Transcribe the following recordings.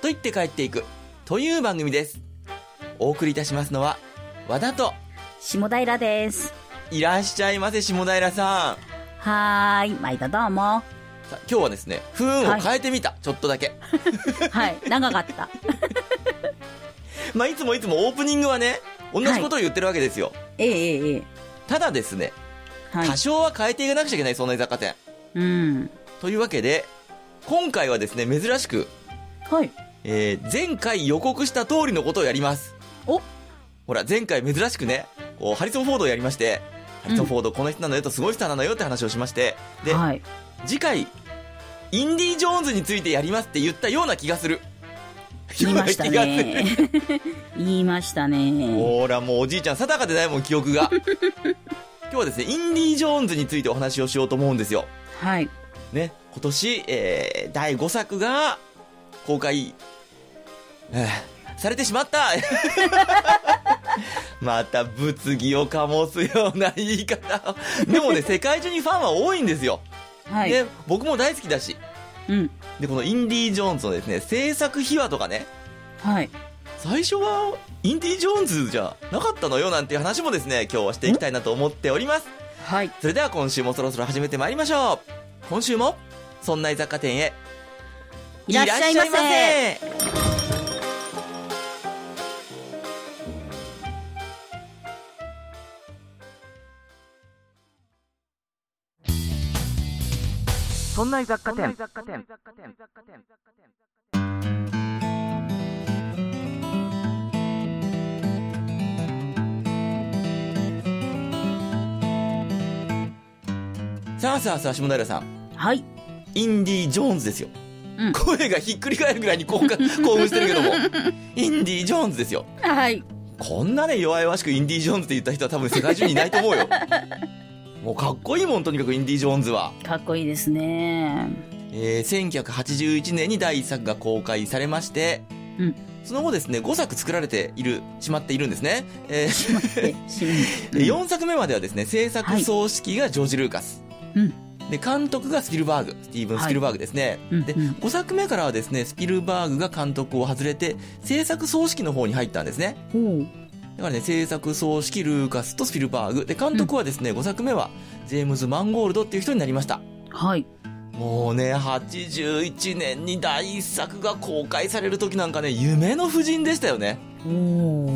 と言って帰っていく、という番組です。お送りいたしますのは、和田と、下平です。いらっしゃいませ、下平さん。はーい、毎度どうも。さあ今日はですね、不運を変えてみた、ちょっとだけ。はい、長かった。まあ、いつもいつもオープニングはね、同じことを言ってるわけですよ。えええええただですね、え。はい多。少は変えていかなくちゃいけない、そんな雑貨店。うん。というわけで、今回はですね、珍しく、はい。えー前回予告した通りのことをやります。おほら、前回珍しくね、こう、ハリソン・フォードをやりまして、ハリソン・フォードこの人なのよとすごいスターなのよって話をしまして、で、はい。次回、インディ・ジョーンズについてやりますって言ったような気がする。言いましたね。言いましたね。ほら、もうおじいちゃん定かでないもん、記憶が。今日はですね、インディ・ジョーンズについてお話をしようと思うんですよ。はい。ね、今年、えー、第5作が公開、えーされてしまった また物議を醸すような言い方を。でもね、世界中にファンは多いんですよ。はい。で、僕も大好きだし。うん。で、このインディ・ジョーンズのですね、制作秘話とかね、はい。最初はインディ・ジョーンズじゃなかったのよなんていう話もですね、今日はしていきたいなと思っております。はい。それでは今週もそろそろ始めてまいりましょう。今週も、そんな雑貨店へ、いらっしゃいませそんな雑貨店。さあさあさあ、下平さん。はい。インディ・ジョーンズですよ。うん声がひっくり返るぐらいに 興奮してるけども。インディ・ジョーンズですよ。はい。こんなね、弱々しくインディ・ジョーンズって言った人は多分世界中にいないと思うよ。もうかっこいいもん、とにかくインディ・ジョーンズは。かっこいいですね。えー、1981年に第1作が公開されまして、うん。その後ですね、5作作られている、しまっているんですね。えーしまって、し で4作目まではですね、制作総指揮がジョージ・ルーカス。うん。で、監督がスピルバーグ。スティーブン・スピルバーグですね。で、うんうん5作目からはですね、スピルバーグが監督を外れて、制作総指揮の方に入ったんですね。だからね、制作総指揮ルーカスとスピルバーグ。で、監督はですね、5作目は、ジェームズ・マンゴールドっていう人になりました。はい。もうね、81年に第1作が公開される時なんかね、夢の夫人でしたよね。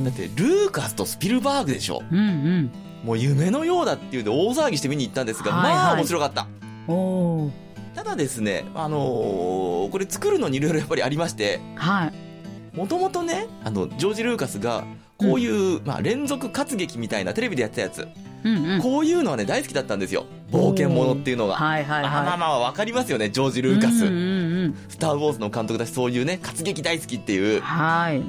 だって、ルーカスとスピルバーグでしょ。うんうん。もう夢のようだっていうんで大騒ぎして見に行ったんですが、はいはいまあ面白かった。ただですね、あのーこれ作るのにいろいろやっぱりありまして、はい。もともとね、あの、ジョージ・ルーカスが、こういう、まあ、連続活劇みたいなテレビでやってたやつ、うんうん。こういうのはね、大好きだったんですよ。冒険者っていうのが。はいはいはい。まあまあまあ、わかりますよね、ジョージ・ルーカス。うんうんうんスター・ウォーズの監督だし、そういうね、活劇大好きっていう。うん。はい。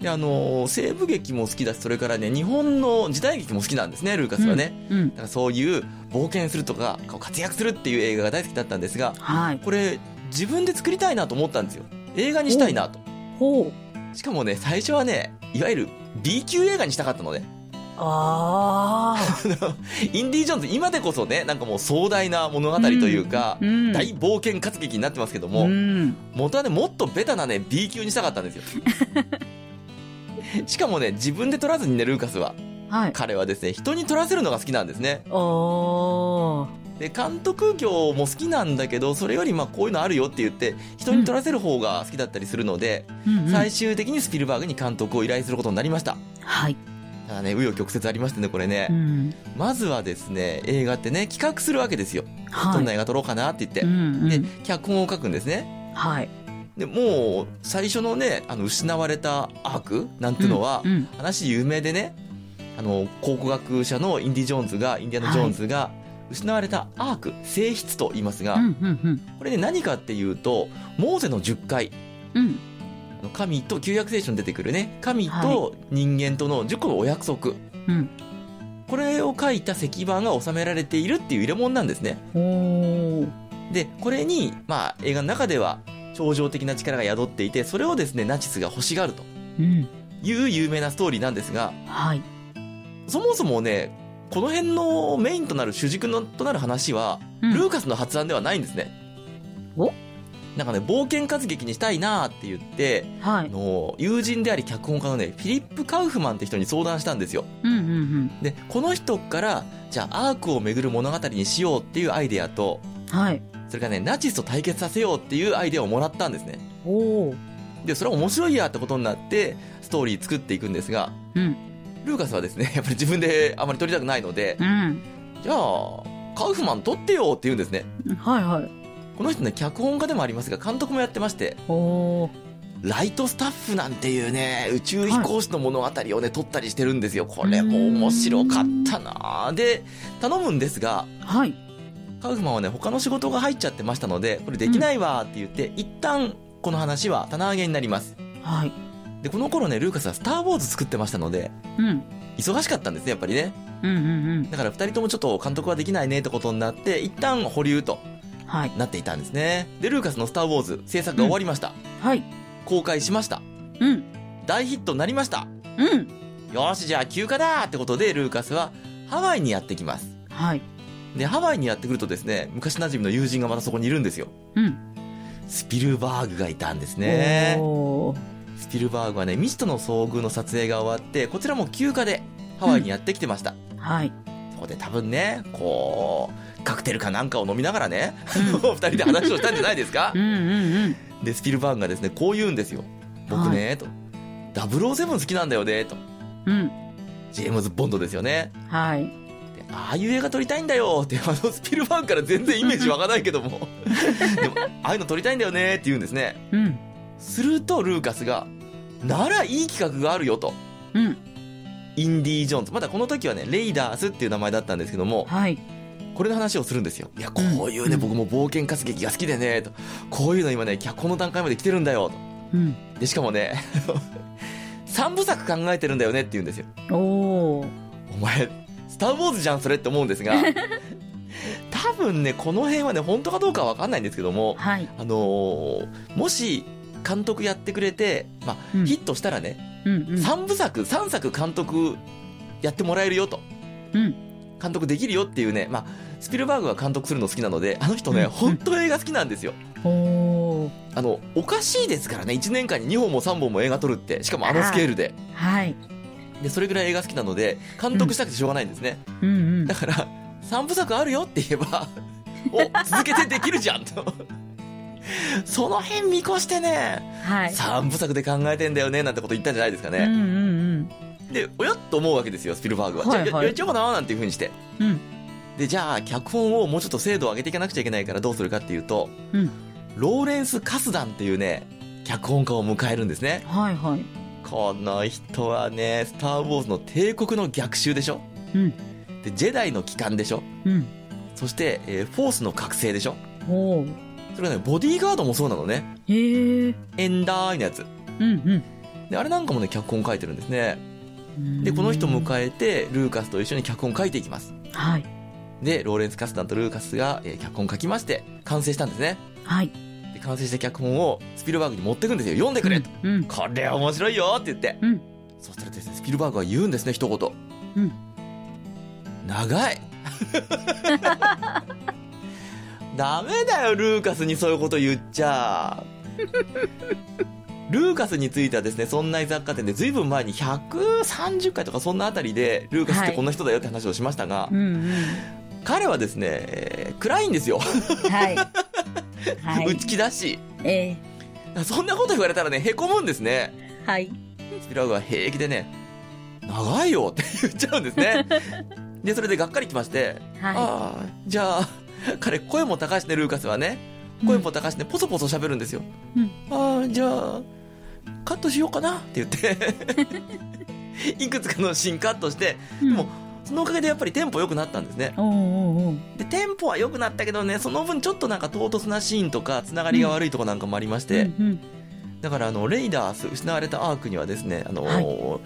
で、あのー西部劇も好きだし、それからね、日本の時代劇も好きなんですね、ルーカスはね。うん。だからそういう冒険するとか、活躍するっていう映画が大好きだったんですが、はい。これ、自分で作りたいなと思ったんですよ。映画にしたいなと。ほう。しかもね、最初はね、いわゆる B 級映画にしたかったのね。あ あ。インディ・ジョーンズ、今でこそね、なんかもう壮大な物語というか、うん大冒険活劇になってますけども、うん。元はね、もっとベタなね、B 級にしたかったんですよ。しかもね、自分で撮らずにね、ルーカスは。はい。彼はですね、人に撮らせるのが好きなんですね。おー。で、監督業も好きなんだけど、それよりまあこういうのあるよって言って、人に撮らせる方が好きだったりするので、うんうん最終的にスピルバーグに監督を依頼することになりました。はい。ただね、紆余曲折ありましてね、これね。うん。まずはですね、映画ってね、企画するわけですよ。はい。どんな映画撮ろうかなって言って。うんうでん。、脚本を書くんですね。はい。で、もう、最初のね、あの、失われたアークなんてのは、うんうん。話有名でね、あの、考古学者のインディ・ジョーンズが、インディアナ・ジョーンズが、失われたアーク、性質と言いますが、うんうんこれね、何かっていうと、モーセの10回、うん。神と旧約聖書に出てくるね、神と人間との10個のお約束、うん。これを書いた石板が収められているっていう入れ物なんですね。で、これに、まあ、映画の中では、超常的な力が宿っていて、それをですね、ナチスが欲しがるとうん。いう有名なストーリーなんですが、はい。そもそもね、この辺のメインとなる主軸のとなる話は、うんルーカスの発案ではないんですね。お？なんかね、冒険活劇にしたいなーって言って、はい。あの、友人であり脚本家のね、フィリップ・カウフマンって人に相談したんですよ。うんうんうん。で、この人から、じゃあアークを巡る物語にしようっていうアイデアと、はい。それからね、ナチスと対決させようっていうアイデアをもらったんですね。で、それは面白いやってことになって、ストーリー作っていくんですが、うん。ルーカスはですね、やっぱり自分で あまり撮りたくないので、うん。じゃあ、カウフマン撮ってよって言うんですね。はいはい。この人ね、脚本家でもありますが、監督もやってまして。ライトスタッフなんていうね、宇宙飛行士の物語をね、撮ったりしてるんですよ。これも面白かったなで、頼むんですが、はい。カウフマンはね、他の仕事が入っちゃってましたので、これできないわって言って、一旦、この話は棚上げになります。はい。で、この頃ね、ルーカスはスター・ウォーズ作ってましたので、うん。忙しかったんですね、やっぱりね。うんうんうん。だから二人ともちょっと監督はできないねってことになって、一旦保留とはい。なっていたんですね。で、ルーカスのスター・ウォーズ制作が終わりました。はい。公開しました。うん。大ヒットになりました。うん。よーし、じゃあ休暇だってことで、ルーカスはハワイにやってきます。はい。で、ハワイにやってくるとですね、昔馴染みの友人がまたそこにいるんですよ。うん。スピルバーグがいたんですね。スピルバーグはね、未知との遭遇の撮影が終わって、こちらも休暇でハワイにやってきてました。はい。そこで多分ね、こう、カクテルかなんかを飲みながらね、うん 二人で話をしたんじゃないですか？うんうんうん。で、スピルバーグがですね、こう言うんですよ。僕ね、と。007好きなんだよね、と。うん。ジェームズ・ボンドですよね。はい。でああいう映画撮りたいんだよって、あのスピルバーグから全然イメージ湧かないけども。でも、ああいうの撮りたいんだよねって言うんですね。うん。すると、ルーカスが、ならいい企画があるよと。うん。インディ・ージョーンズ。まだこの時はね、レイダースっていう名前だったんですけども、はい。これの話をするんですよ。いや、こういうね、うん僕も冒険活劇が好きでね、と。こういうの今ね、脚本の段階まで来てるんだよ、と。うん。で、しかもね、三部作考えてるんだよねって言うんですよ。おー。お前、スター・ウォーズじゃん、それって思うんですが、多分ね、この辺はね、本当かどうかはわかんないんですけども、はい。あのーもし、監督やってくれて、まあ、うんヒットしたらね、うんうん。三部作、三作監督やってもらえるよと。うん。監督できるよっていうね、まあ、スピルバーグが監督するの好きなので、あの人ね、うん本当映画好きなんですよ。あの、おかしいですからね、1年間に2本も3本も映画撮るって、しかもあのスケールで。はい。で、それぐらい映画好きなので、監督したくてしょうがないんですね。うんうんだ。から、3部作あるよって言えば、お、続けてできるじゃんと。その辺見越してね、はい。3部作で考えてんだよね、なんてこと言ったんじゃないですかね。うんうんで、おやっと思うわけですよ、スピルバーグは。はいはいじゃあややっちゃおうかな、なんていう風にして。うん。うん。で、じゃあ、脚本をもうちょっと精度を上げていかなくちゃいけないからどうするかっていうと、うん。ローレンス・カスダンっていうね、脚本家を迎えるんですね。はいはい。この人はね、スター・ウォーズの帝国の逆襲でしょ？うん。で、ジェダイの帰還でしょ？うん。そして、えーフォースの覚醒でしょ？おー。それはね、ボディーガードもそうなのね。へえ。エンダーイのやつ。うんで、あれなんかもね、脚本書いてるんですね。うん。で、この人え。迎えて、ルーカスと一緒に脚本書いていきます。はい。で、ローレンス・カスダンとルーカスが、えー脚本書きまして、完成したんですね。はい。で、完成した脚本をスピルバーグに持ってくんですよ。読んでくれと。うん。これ面白いよって言って。うん。そしたらですね、スピルバーグは言うんですね、一言。うん。長い。ダメだよ、ルーカスにそういうこと言っちゃ。ルーカスについてはですね、そんな雑貨店でずいぶん前に130回とかそんなあたりで、ルーカスってこんな人だよって話をしましたが、うんうん。彼はですね、えー暗いんですよ。はい。はい。内気だし。えそんなこと言われたらね、凹むんですね。ー、はい。スピラーグは平気でね、長いよって 言っちゃうんですね。で、それでがっかりきまして、はああ、じゃあ、彼声も高いしね、ルーカスはね。声も高いしね、ポソポソ喋るんですよ。うんああ、じゃあ、カットしようかなって言って、いくつかのシーンカットして、い。でも、そのおかげでやっぱりテンポ良くなったんですね。おうおうおうで、テンポは良くなったけどね、その分ちょっとなんか唐突なシーンとか、つながりが悪いとこなんかもありまして、うんだからあの、レイダース、失われたアークにはですね、あのーは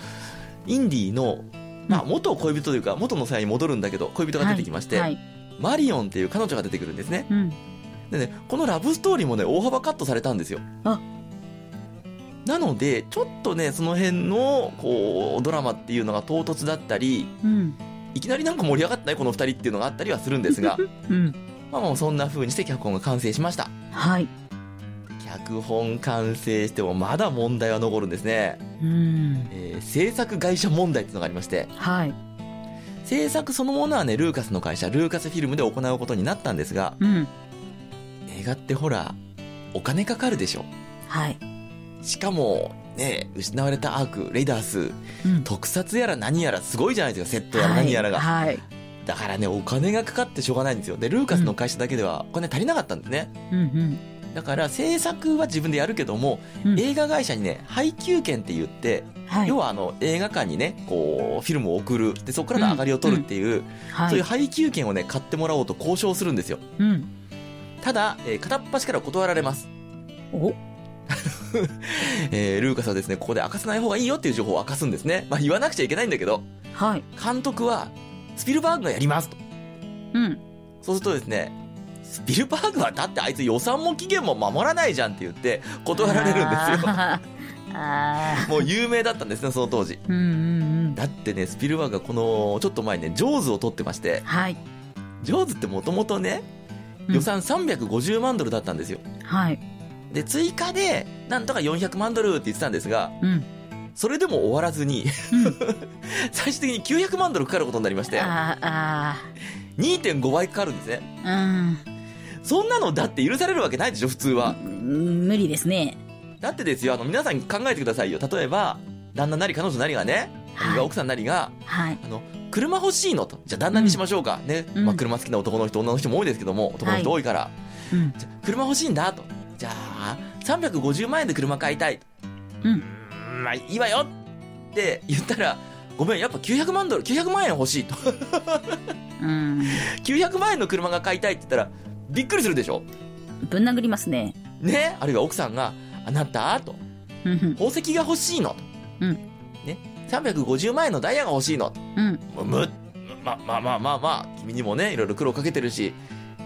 インディの、まあ、うん元恋人というか、元の際に戻るんだけど、恋人が出てきまして、はい。マリオンっていう彼女が出てくるんですね。うん。でね、このラブストーリーもね、大幅カットされたんですよ。あなので、ちょっとね、その辺の、こう、ドラマっていうのが唐突だったり、うん。いきなりなんか盛り上がったね、この二人っていうのがあったりはするんですが、うん。まあもうそんな風にして脚本が完成しました。はい。脚本完成してもまだ問題は残るんですね。うん。えー制作会社問題っていうのがありまして、はい。制作そのものはね、ルーカスの会社、ルーカスフィルムで行うことになったんですが、うん。映画ってほら、お金かかるでしょ。はい。しかも、ね、失われたアーク、レイダース、うん。特撮やら何やらすごいじゃないですか、セットやら何やらが。はい。はいだからね、お金がかかってしょうがないんですよ。で、ルーカスの会社だけではお金足りなかったんですね。うんだから制作は自分でやるけども、うん。映画会社にね、配給権って言って、はい。要はあの、映画館にね、こう、フィルムを送る。で、そこからの上がりを取るっていう、はい。そういう配給権をね、買ってもらおうと交渉するんですよ。うん。ただ、えー片っ端から断られます。お？えールーカスはですね、ここで明かさない方がいいよっていう情報を明かすんですね。まあ言わなくちゃいけないんだけど、はい。監督は、スピルバーグがやりますと。うん。そうするとですね、スピルバーグはだってあいつ予算も期限も守らないじゃんって言って断られるんですよ。あー あもう有名だったんですね、その当時。ー。うんうんうん。だってね、スピルバーグがこの、ちょっと前にね、ジョーズを撮ってまして、はい。ジョーズってもともとね、うん予算350万ドルだったんですよ。はい。で、追加で、なんとか400万ドルって言ってたんですが、うん。それでも終わらずに、最終的に900万ドルかかることになりまして、あーあ2.5倍かかるんですね。ー。うん。そんなのだって許されるわけないでしょ、普通は。うん無理ですね。だってですよ、あの、皆さん考えてくださいよ。例えば、旦那なり彼女なりがね、あるいは奥さんなりが、はい。あの、車欲しいのと。じゃあ旦那にしましょうか。ね。うんまあ車好きな男の人、女の人も多いですけども、男の人多いから。うん。じゃあ車欲しいんだと。じゃあ、350万円で車買いたい。うん。うーんまあいいわよって言ったら、ごめん、やっぱ900万ドル、900万円欲しいと。うん。900万円の車が買いたいって言ったら、びっくりするでしょ？ぶん殴りますね。ね？あるいは奥さんが、あなたと、うん。宝石が欲しいのと。うん。ね？350万円のダイヤが欲しいのと。うん。む、むま、まあまあまあまあ、君にもね、いろいろ苦労かけてるし、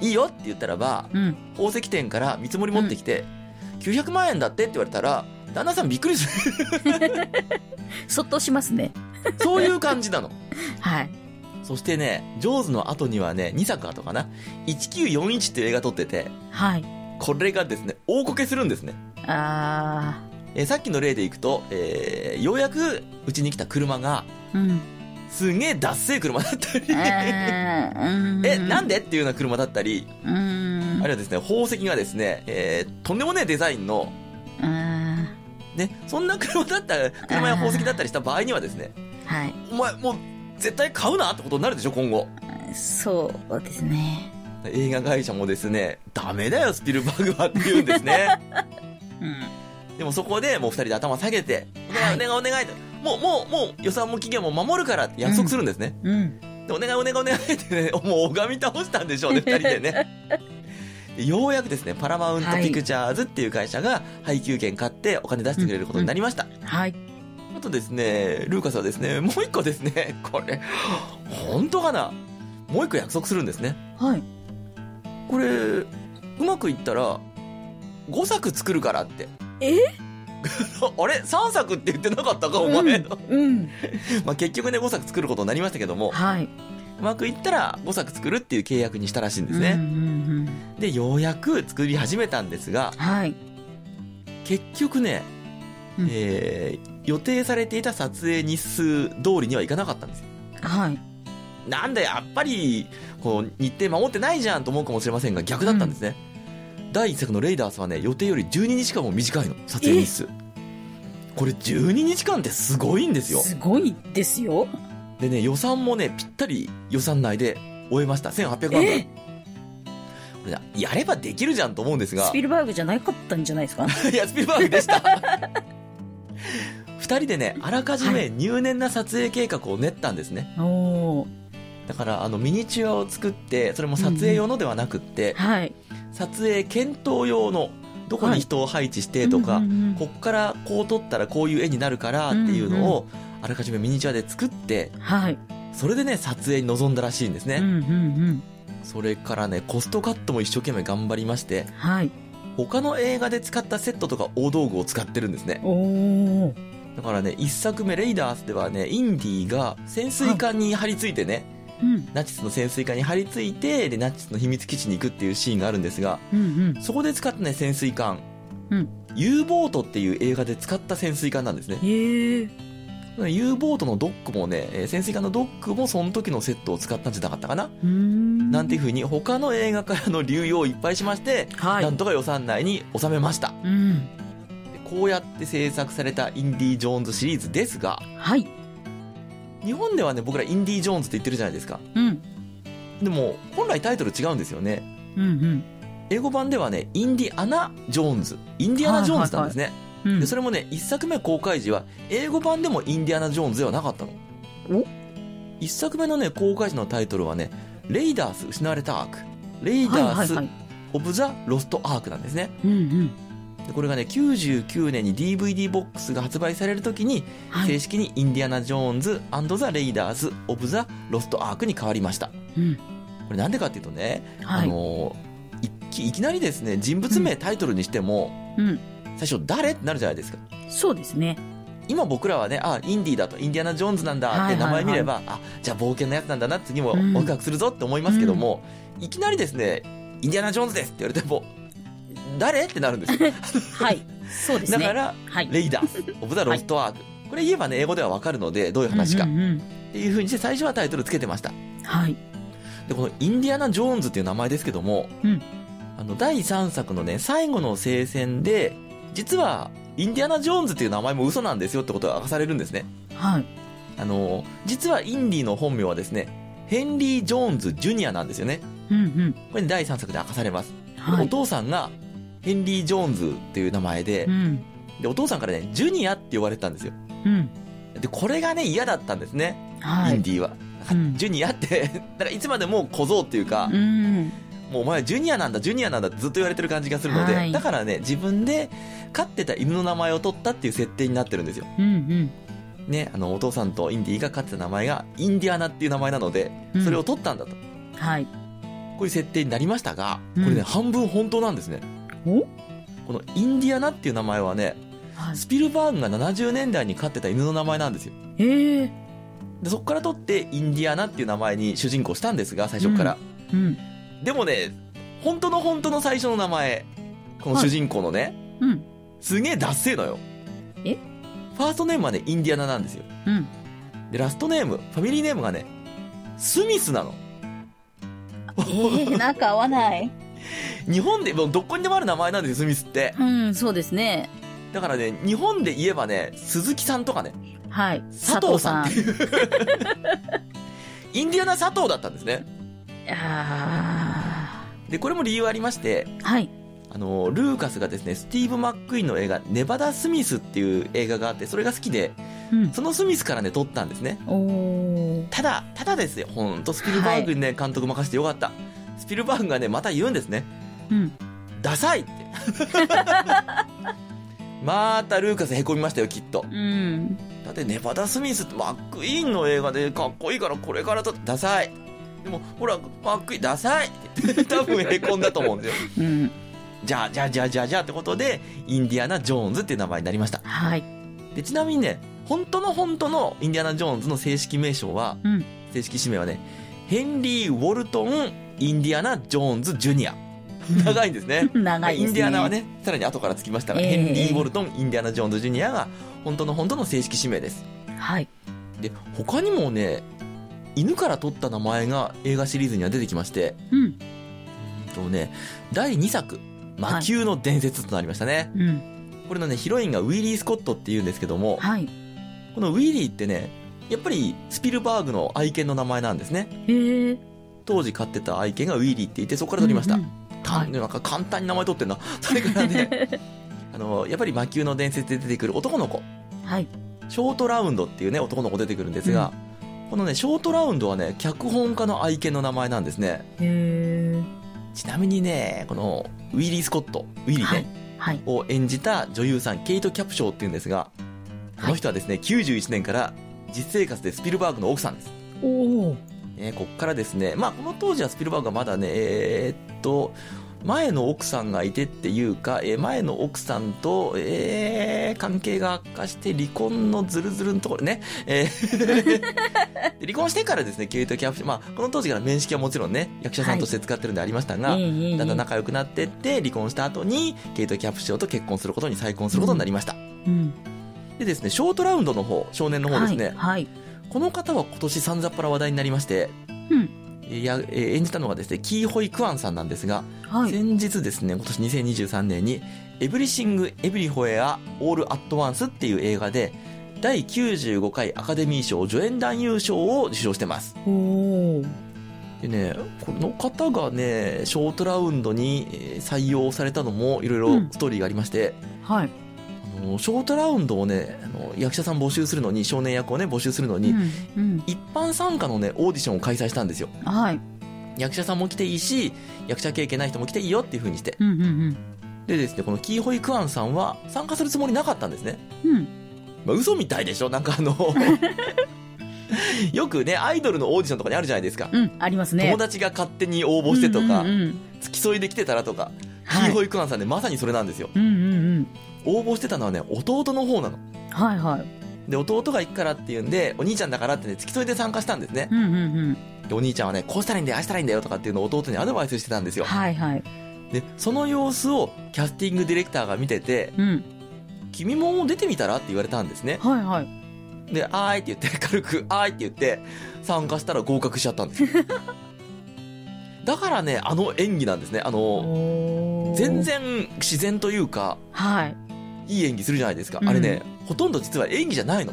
いいよって言ったらば、うん。宝石店から見積もり持ってきて、900万円だってって言われたら、旦那さんびっくりする。そっとしますね。そういう感じなの。はい。そしてね、ジョーズの後にはね、2作後かな。1941っていう映画撮ってて、はい。これがですね、大こけするんですね。あえーさっきの例でいくと、えーようやくうちに来た車が、ー。うん。すげえダッセー車だったり。え、なんでっていうような車だったり、うん。あるいはですね、宝石がですね、えーとんでもねえデザインの、あね、そんな車だったら、車や宝石だったりした場合にはですね、ーはい。お前もう絶対買うなってことになるでしょ、今後。そうですね。映画会社もですね、ダメだよ、スピルバーグはって言うんですね。うん。でもそこでもう二人で頭下げて、おはい願いお願いお願いと。もう、もう、もう予算も期限も守るからって約束するんですね。うん。でお願いお願いお願いってね、もう拝み倒したんでしょうね、二人でね。でようやくですね、パラマウントピクチャーズっていう会社が配給権買ってお金出してくれることになりました。はい。あとですね、ルーカスはですね、もう一個ですね、これ、本当かな？もう一個約束するんですね。はい。これ、うまくいったら、5作作るからって。え？あれ ?3 作って言ってなかったか、お前。うん。まあ結局ね、5作作ることになりましたけども、はい。うまくいったら5作作るっていう契約にしたらしいんですうんうんうね。ん。で、ようやく作り始めたんですが、はい。結局ね、うんえー予定されていた撮影日数通りにはいかなかったんですよ。はい。なんだやっぱり、こう、日程守ってないじゃんと思うかもしれませんが、逆だったんですね。第1作のレイダースはね、予定より12日間も短いの、撮影日数。これ12日間ってすごいんですよ。すごいですよ。でね、予算もね、ぴったり予算内で終えました。1800万ドル。え？これねやればできるじゃんと思うんですがス、ピルバーグじゃなかったんじゃないですか？いや、スピルバーグでした。二人でね、あらかじはめ入念な撮影計画を練ったんですね。おー。だからあのミニチュアを作ってそれも撮影用のではなくって、はい。撮影検討用のどこに人を配置してとか、うんうんうんこっからこう撮ったらこういう絵になるからっていうのをあらかじめミニチュアで作ってはい。それでね撮影に臨んだらしいんですね、うんうんそれからねコストカットも一生懸命頑張りましてうん。はい。他の映画で使ったセットとか大道具を使ってるんですねおー。だからね一作目レイダースではねインディが潜水艦に張り付いてね、うん。ナチスの潜水艦に張り付いてでナチスの秘密基地に行くっていうシーンがあるんですがうんうん。そこで使ったね潜水艦うん U ボートっていう映画で使った潜水艦なんですね。U ボートのドックもねえー潜水艦のドックもその時のセットを使ったんじゃなかったかな。なんていう風に他の映画からの流用をいっぱいしまして、はい。なんとか予算内に収めましたうん。でこうやって制作されたインディ・ジョーンズシリーズですがはい。日本ではね僕らインディ・ジョーンズって言ってるじゃないですか。うん。でも本来タイトル違うんですよね。うんうん。英語版ではねインディアナ・ジョーンズ。インディアナ・ジョーンズなんですね、うん。でそれもね1作目公開時は英語版でもインディアナ・ジョーンズではなかったの。お？1作目のね公開時のタイトルはねレイダース失われたアーク。レイはいダースはいはい。オブ・ザ・ロスト・アークなんですね。うんうん。でこれがね99年に DVD ボックスが発売される時にはい。正式にインディアナ・ジョーンズザ・レイダーズ・オブ・ザ・ロスト・アークに変わりましたうん。これなんでかっていうとね、はい。あのいきいきなりですね人物名タイトルにしても、うん。最初誰ってなるじゃないですかそうですね。今僕らはねあインディーだとインディアナ・ジョーンズなんだって名前見れば、あじゃあ冒険のやつなんだな次もうんワクワクするぞって思いますけども、いきなりですねインディアナ・ジョーンズですって言われても誰？ってなるんですよ はい。そうですね。だからはい。レイダース・オブ・ザ・ロスト・アーク、これ言えばね英語ではわかるのでどういう話かっていうふうにして最初はタイトルつけてましたはい。でこのインディアナ・ジョーンズっていう名前ですけども、うんあの第3作のね最後の聖戦で実はインディアナ・ジョーンズっていう名前も嘘なんですよってことが明かされるんですねはい。あの実はインディの本名はですねヘンリー・ジョーンズ・ジュニアなんですよねうんうん。これ、ね、第3作で明かされます、はい。お父さんがヘンリー・ジョーンズっていう名前で,、うん。でお父さんからねジュニアって呼ばれてたんですようん。でこれがね嫌だったんですね、はい。インディは、うん ジュニアって だからいつまでも小僧っていうか、うん。もうお前ジュニアなんだジュニアなんだってずっと言われてる感じがするので、はいだからね自分で飼ってた犬の名前を取ったっていう設定になってるんですようんねあのお父さんとインディが飼ってた名前がインディアナっていう名前なのでうんそれを取ったんだと、こうん。はい。ういう設定になりましたがうんこれね、半分本当なんですねおこのインディアナっていう名前はねはい。スピルバーグが70年代に飼ってた犬の名前なんですよええ。でそこから取ってインディアナっていう名前に主人公したんですが最初から、うん。でもね本当の本当の最初の名前この主人公のね、うん。すげえダッセーのよえ？ファーストネームはねインディアナなんですようん。でラストネームファミリーネームがねスミスなのええ、なんか合わない。日本でもうどこにでもある名前なんですよスミスってうん、そうですね。だからね日本で言えばね鈴木さんとかねはい。佐藤さんっていうインディアナ佐藤だったんですねあでこれも理由ありましてあ。はい。あのルーカスがですねスティーブ・マックイーンの映画「ネバダ・スミス」っていう映画があってそれが好きでうん。そのスミスからね撮ったんですね。ただただですよほんとスピルバーグにね、監督任せてよかったスピルバーグがねまた言うんですねうん。ダサいって またルーカスへこみましたよきっとうん。だってネバダ・スミスってマックイーンの映画でかっこいいからこれからとダサいでもほらマックイーンダサいって多分へこんだと思うんですようん。じゃあじゃあじゃあじゃあじゃあってことでインディアナ・ジョーンズっていう名前になりましたはい。でちなみにね本当の本当のインディアナ・ジョーンズの正式名称はうん。正式氏名はねヘンリー・ウォルトン・インディアナ・ジョーンズ・ジュニア長いんですね 長いですね。インディアナは。ねさらに後からつきましたが、ええヘンリー・ウォルトン・インディアナ・ジョーンズ・ジュニアが本当の本当の正式氏名ですはい。で他にもね犬から取った名前が映画シリーズには出てきましてうん。うんとね第2作「魔球の伝説」となりましたね、うん。これのねヒロインがウィリー・スコットっていうんですけどもはい。このウィリーってねやっぱりスピルバーグの愛犬の名前なんですねへえ。当時飼ってた愛犬がウィリーって言ってそこから取りました、うんうんはいたなんか簡単に名前取ってんなそれからね あのやっぱり魔球の伝説で出てくる男の子はい。ショートラウンドっていうね男の子出てくるんですが、このね、ショートラウンドはね、脚本家の愛犬の名前なんですね。ちなみにね、この、ウィリー・スコット、ウィリーね、はい。を演じた女優さん、ケイト・キャプショーっていうんですが、この人はですね、91年から実生活でスピルバーグの奥さんです。おお。ね、こっからですね、まあ、この当時はスピルバーグはまだね、えーっと、前の奥さんがいてっていうか、えー前の奥さんと、えー関係が悪化して離婚のズルズルのところね、えー で離婚してからですね、ケイト・キャプション、まあ、この当時から面識はもちろんね、役者さんとして使ってるんでありましたが、ええええだんだん仲良くなってって、離婚した後に、ケイト・キャプションと結婚することに再婚することになりました。うん。でですね、ショートラウンドの方、少年の方ですね、はい。はい。この方は今年さんざっぱら話題になりまして、うん。いや、えー演じたのがですね、キーホイ・クアンさんなんですが、はい。先日ですね、今年2023年に、エブリシング・エブリホエア・オール・アット・ワンスっていう映画で、第95回アカデミー賞助演男優賞を受賞してます。でね、この方がね、ショートラウンドにえー採用されたのもいろいろストーリーがありまして、はい。あのショートラウンドをね、あの役者さん募集するのに、少年役をね、募集するのに、うん。うん。一般参加のね、オーディションを開催したんですよ。はい。役者さんも来ていいし、役者経験ない人も来ていいよっていう風にして。うん。うん。でですね、このキーホイ・クアンさんは参加するつもりなかったんですね。うん。まあ、嘘みたいでしょ？なんかあの、よくね、アイドルのオーディションとかにあるじゃないですか。うん。ありますね。友達が勝手に応募してとか、うんうん付き添いで来てたらとか、キはいーホイ・クアンさんでまさにそれなんですよ。うん。うん。うん。応募してたのはね、弟の方なの。はい。はい。で、弟が行くからっていうんで、お兄ちゃんだからってね、付き添いで参加したんですね。うん。うん。うん。で、お兄ちゃんはね、こうしたらいいんだよ、ああしたらいいんだよとかっていうのを弟にアドバイスしてたんですよ。はい。はい。で、その様子をキャスティングディレクターが見てて、うん。君も出てみたらって言われたんですね。はい。はい。で、あーいって言って、軽く、あーいって言って、参加したら合格しちゃったんですよ。だからね、あの演技なんですね。あの、全。然自然というか、はい。いい演技するじゃないですか。うんあれね、ほとんど実は演技じゃないの。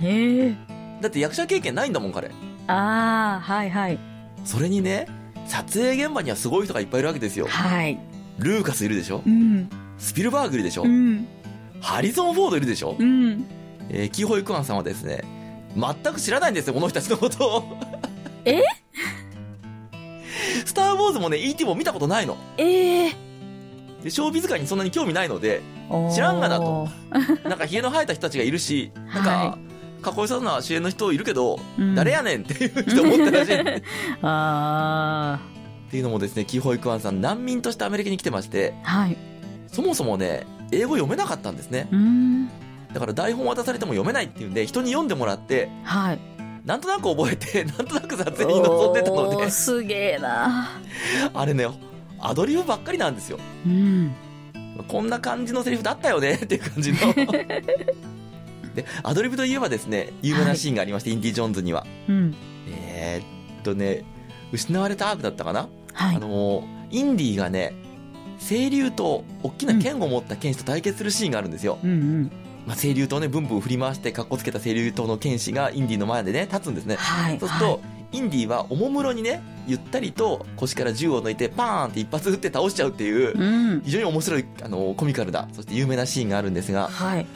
へえ。だって役者経験ないんだもん、彼。ああ、はい。はい。それにね、撮影現場にはすごい人がいっぱいいるわけですよ。はい。ルーカスいるでしょうん。スピルバーグいるでしょうん。ハリソン・フォードいるでしょうん。えーキーホイ・クアンさんはですね、全く知らないんですよ、この人たちのことを。え？スター・ウォーズもね、E.T. も見たことないの。ええで、ショービズ界にそんなに興味ないので、ー。知らんがなと。なんか、髭の生えた人たちがいるし、なんか、はかっこよさな主演の人いるけど、うん誰やねんっていう人思ったらしい。っあていうのもですね、キーホイ・クアンさん、難民としてアメリカに来てまして、あ。はい。そもそもね、英語読めなかったんですね。うん。だから台本渡されても読めないっていうんで、人に読んでもらって、はい。なんとなく覚えて、なんとなく撮影に臨んでたのですげえな。あれね、アドリブばっかりなんですよ。うん。こんな感じのセリフだったよね っていう感じの。で、アドリブといえばですね、有名なシーンがありまして、インディ・ジョーンズには。うん。えーっとね、失われたアークだったかな、はいあ。のー、インディがね、清流と大きな剣を持った剣士と対決するシーンがあるんですよ。うんうん。まあ、清流とね、ブンブン振り回して、格好つけた清流との剣士がインディの前でね、立つんですね。はい。そうすると、インディはおもむろにね、ゆったりと腰から銃を抜いて、パーンって一発撃って倒しちゃうっていう、うん。非常に面白い、あの、コミカルな、そして有名なシーンがあるんですが、はい。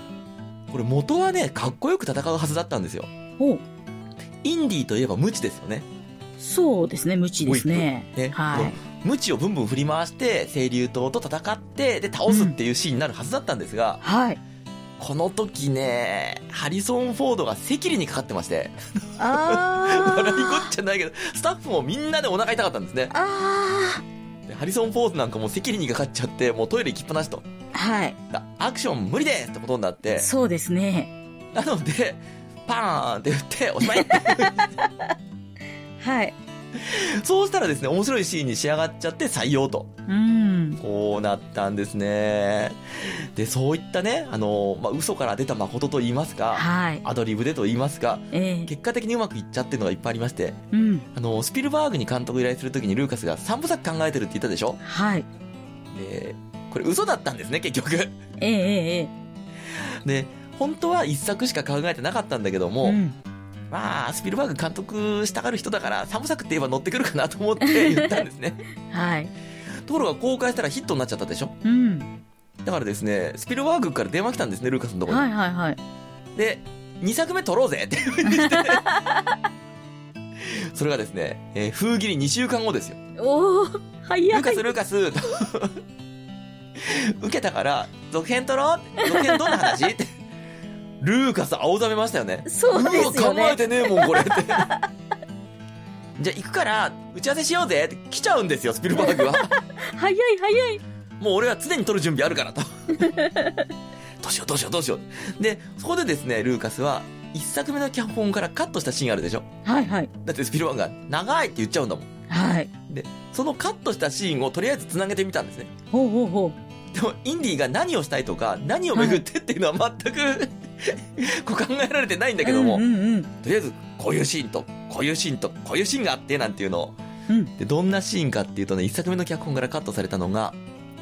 これ元はね、かっこよく戦うはずだったんですよ。おインディといえば無知ですよね。そうですね、無知ですね。ねはい。無知をブンブン振り回して、清流島と戦って、で、倒すっていうシーンになるはずだったんですが、はい。この時ね、ハリソン・フォードが赤痢にかかってまして、あ笑いこあ。っちゃないけど、スタッフもみんなでお腹痛かったんですね。あでハリソン・フォードなんかもう赤痢にかかっちゃって、もうトイレ行きっぱなしと。あ。はい。だアクション無理ですってことになって、そうですね。なので、パーンって打って、おしまい はい。そうしたらですね、面白いシーンに仕上がっちゃって採用と。うん。こうなったんですね。で、そういったね、あの、まあ、嘘から出た誠と言いますか、はい。アドリブでと言いますか、ええ結果的にうまくいっちゃってるのがいっぱいありまして、うん。あの、スピルバーグに監督依頼するときにルーカスが3部作考えてるって言ったでしょ？はい。で、これ嘘だったんですね、結局。ええええで、本当は1作しか考えてなかったんだけども、うん。まあ、スピルバーグ監督したがる人だから3部作って言えば乗ってくるかなと思って言ったんですね。はい。ところが公開したらヒットになっちゃったでしょ？うん。だからですね、スピルバーグから電話来たんですね、ルーカスのところに。はいはいはい。で、2作目撮ろうぜって言って それがですね、えー封切り2週間後ですよ。おお早い。ルーカス、ルーカス、と 受けたから、続編撮ろう続編どんな話？って。ルーカス青ざめましたよね。そうですようわ考えね。てねえもん、これって。じゃあ行くから、打ち合わせしようぜって来ちゃうんですよ、スピルバーグは。早い早い。もう俺は常に撮る準備あるからと。どうしようどうしようどうしよう。で、そこでですね、ルーカスは、一作目の脚本からカットしたシーンあるでしょはいはい。だってスピルバーグが長いって言っちゃうんだもん。はい。そのカットしたシーンをとりあえず繋げてみたんですね。ほうほうほう。でも、インディが何をしたいとか、何を巡ってっていうのは全く、こう考えられてないんだけども、うんうんうん。とりあえず、こういうシーンと、こういうシーンと、こういうシーンがあって、なんていうのを。うんで、どんなシーンかっていうとね、一作目の脚本からカットされたのが、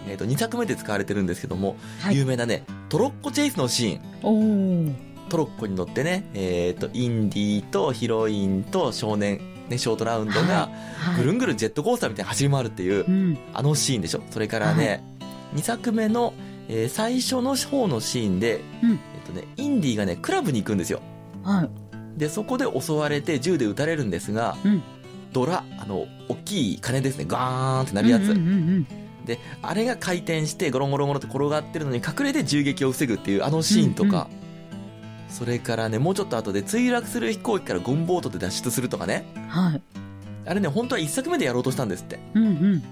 えっ、と、二作目で使われてるんですけども、はい有名なね、トロッコチェイスのシーン。トロッコに乗ってね、えっ、と、インディとヒロインと少年、ね、ショートラウンドが、はい。ぐるんぐるんジェットコースターみたいに走り回るっていうう、ん。あのシーンでしょそれからね、二作目の、えー最初の方のシーンで、うんとね、インディがね、クラブに行くんですよ。はい。で、そこで襲われて銃で撃たれるんですが、うんドラ、あの、大きい鐘ですね、ガーンってなるやつ。うんうんうんで、あれが回転してゴロンゴロンゴロンって転がってるのに隠れて銃撃を防ぐっていうあのシーンとか、それからね、もうちょっと後で墜落する飛行機からゴンボートで脱出するとかね。うん。はい。あれね、本当は一作目でやろうとしたんですって。うんうん。